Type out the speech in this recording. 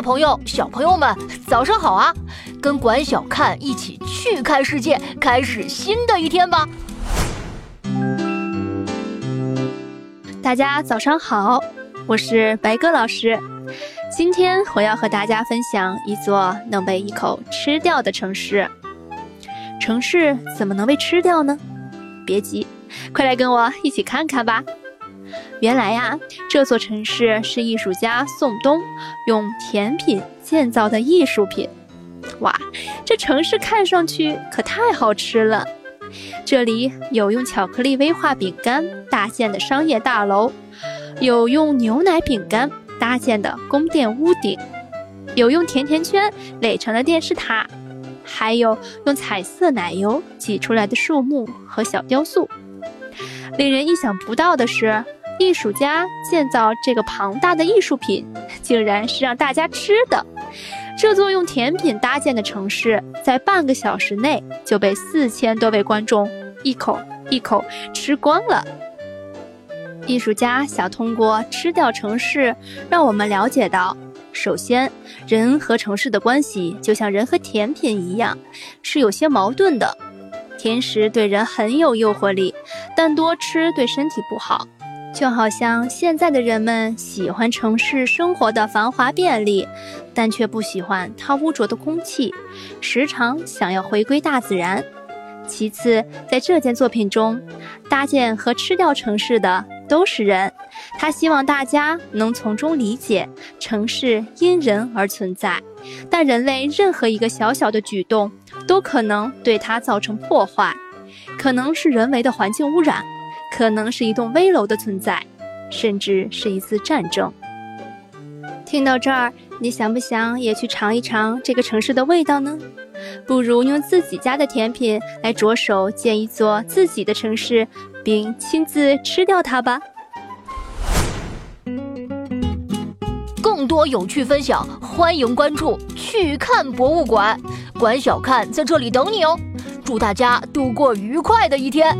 朋友、小朋友们，早上好啊！跟管小看一起去看世界，开始新的一天吧。大家早上好，我是白鸽老师。今天我要和大家分享一座能被一口吃掉的城市。城市怎么能被吃掉呢？别急，快来跟我一起看看吧。原来呀，这座城市是艺术家宋东用甜品建造的艺术品。哇，这城市看上去可太好吃了！这里有用巧克力威化饼干搭建的商业大楼，有用牛奶饼干搭建的宫殿屋顶，有用甜甜圈垒成的电视塔，还有用彩色奶油挤出来的树木和小雕塑。令人意想不到的是。艺术家建造这个庞大的艺术品，竟然是让大家吃的。这座用甜品搭建的城市，在半个小时内就被四千多位观众一口一口吃光了。艺术家想通过吃掉城市，让我们了解到：首先，人和城市的关系就像人和甜品一样，是有些矛盾的。甜食对人很有诱惑力，但多吃对身体不好。就好像现在的人们喜欢城市生活的繁华便利，但却不喜欢它污浊的空气，时常想要回归大自然。其次，在这件作品中，搭建和吃掉城市的都是人，他希望大家能从中理解城市因人而存在，但人类任何一个小小的举动都可能对它造成破坏，可能是人为的环境污染。可能是一栋危楼的存在，甚至是一次战争。听到这儿，你想不想也去尝一尝这个城市的味道呢？不如用自己家的甜品来着手建一座自己的城市，并亲自吃掉它吧。更多有趣分享，欢迎关注“去看博物馆”，管小看在这里等你哦。祝大家度过愉快的一天。